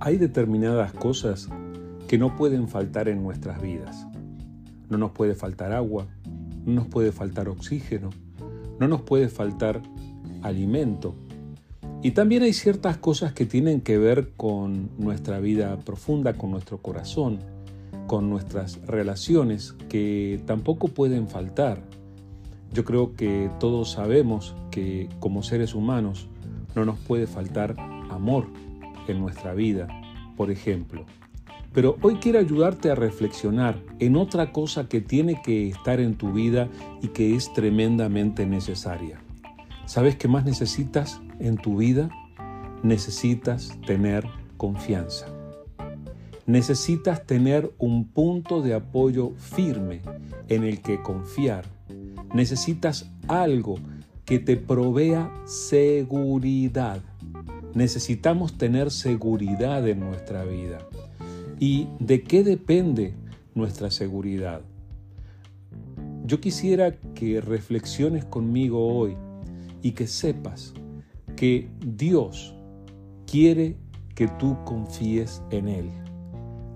Hay determinadas cosas que no pueden faltar en nuestras vidas. No nos puede faltar agua, no nos puede faltar oxígeno, no nos puede faltar alimento. Y también hay ciertas cosas que tienen que ver con nuestra vida profunda, con nuestro corazón, con nuestras relaciones, que tampoco pueden faltar. Yo creo que todos sabemos que como seres humanos no nos puede faltar amor en nuestra vida, por ejemplo. Pero hoy quiero ayudarte a reflexionar en otra cosa que tiene que estar en tu vida y que es tremendamente necesaria. ¿Sabes qué más necesitas en tu vida? Necesitas tener confianza. Necesitas tener un punto de apoyo firme en el que confiar. Necesitas algo que te provea seguridad necesitamos tener seguridad en nuestra vida. ¿Y de qué depende nuestra seguridad? Yo quisiera que reflexiones conmigo hoy y que sepas que Dios quiere que tú confíes en Él.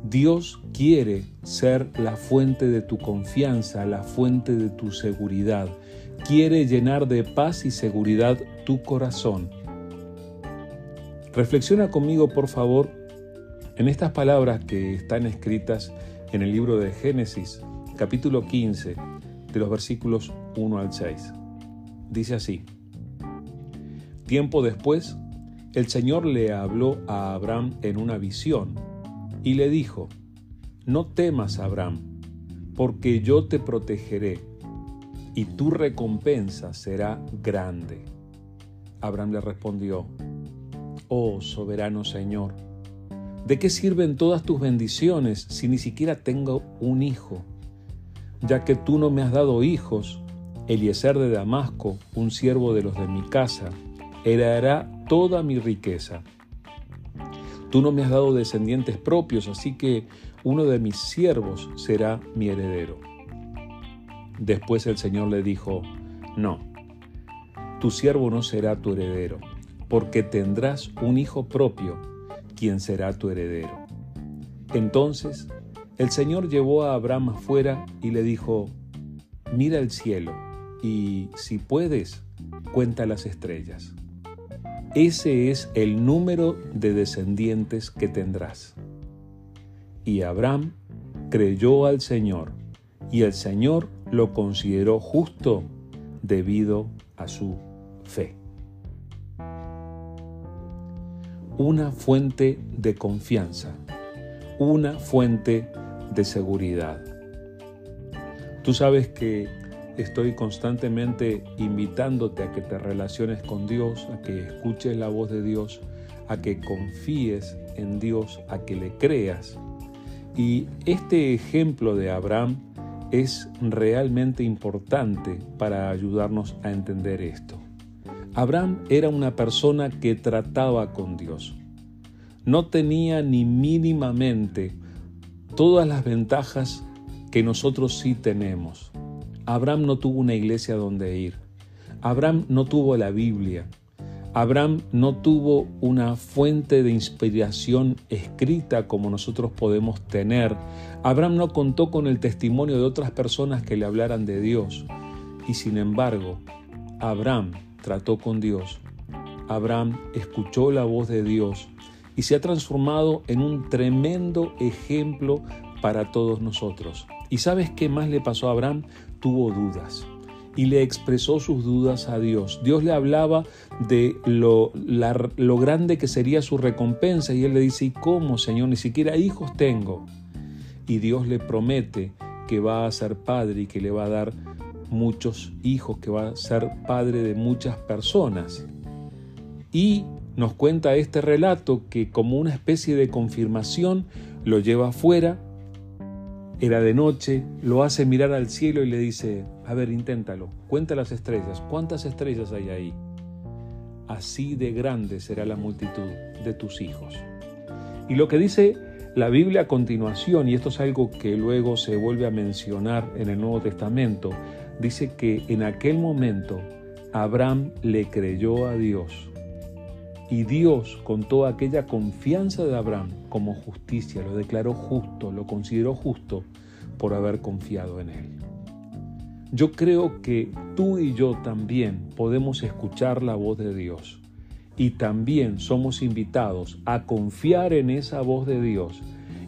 Dios quiere ser la fuente de tu confianza, la fuente de tu seguridad. Quiere llenar de paz y seguridad tu corazón Reflexiona conmigo, por favor, en estas palabras que están escritas en el libro de Génesis, capítulo 15, de los versículos 1 al 6. Dice así, Tiempo después, el Señor le habló a Abraham en una visión y le dijo, No temas, Abraham, porque yo te protegeré y tu recompensa será grande. Abraham le respondió, oh soberano Señor? ¿De qué sirven todas tus bendiciones si ni siquiera tengo un hijo? Ya que tú no me has dado hijos, Eliezer de Damasco, un siervo de los de mi casa, heredará toda mi riqueza. Tú no me has dado descendientes propios, así que uno de mis siervos será mi heredero. Después el Señor le dijo, no, tu siervo no será tu heredero porque tendrás un hijo propio, quien será tu heredero. Entonces el Señor llevó a Abraham afuera y le dijo, mira el cielo y, si puedes, cuenta las estrellas. Ese es el número de descendientes que tendrás. Y Abraham creyó al Señor, y el Señor lo consideró justo debido a su fe. Una fuente de confianza, una fuente de seguridad. Tú sabes que estoy constantemente invitándote a que te relaciones con Dios, a que escuches la voz de Dios, a que confíes en Dios, a que le creas. Y este ejemplo de Abraham es realmente importante para ayudarnos a entender esto. Abraham era una persona que trataba con Dios. No tenía ni mínimamente todas las ventajas que nosotros sí tenemos. Abraham no tuvo una iglesia donde ir. Abraham no tuvo la Biblia. Abraham no tuvo una fuente de inspiración escrita como nosotros podemos tener. Abraham no contó con el testimonio de otras personas que le hablaran de Dios. Y sin embargo, Abraham trató con Dios. Abraham escuchó la voz de Dios y se ha transformado en un tremendo ejemplo para todos nosotros. ¿Y sabes qué más le pasó a Abraham? Tuvo dudas y le expresó sus dudas a Dios. Dios le hablaba de lo, grande que sería su recompensa y él le dice, ¿y cómo, Señor? Ni siquiera hijos tengo. Y Dios le promete que va a ser padre y que le va a dar muchos hijos, que va a ser padre de muchas personas. Y nos cuenta este relato que como una especie de confirmación lo lleva afuera, era de noche, lo hace mirar al cielo y le dice, a ver, inténtalo, cuenta las estrellas, ¿cuántas estrellas hay ahí? Así de grande será la multitud de tus hijos. Y lo que dice la Biblia a continuación, y esto es algo que luego se vuelve a mencionar en el Nuevo Testamento, dice que en aquel momento Abraham le creyó a Dios Y Dios, con toda aquella confianza de Abraham como justicia, lo declaró justo, lo consideró justo por haber confiado en él. Yo creo que tú y yo también podemos escuchar la voz de Dios y también somos invitados a confiar en esa voz de Dios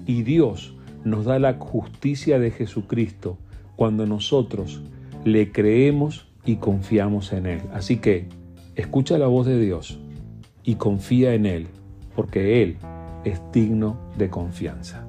y Dios nos da la justicia de Jesucristo cuando nosotros le creemos y confiamos en Él. Así que escucha la voz de Dios y confía en Él, porque Él es digno de confianza.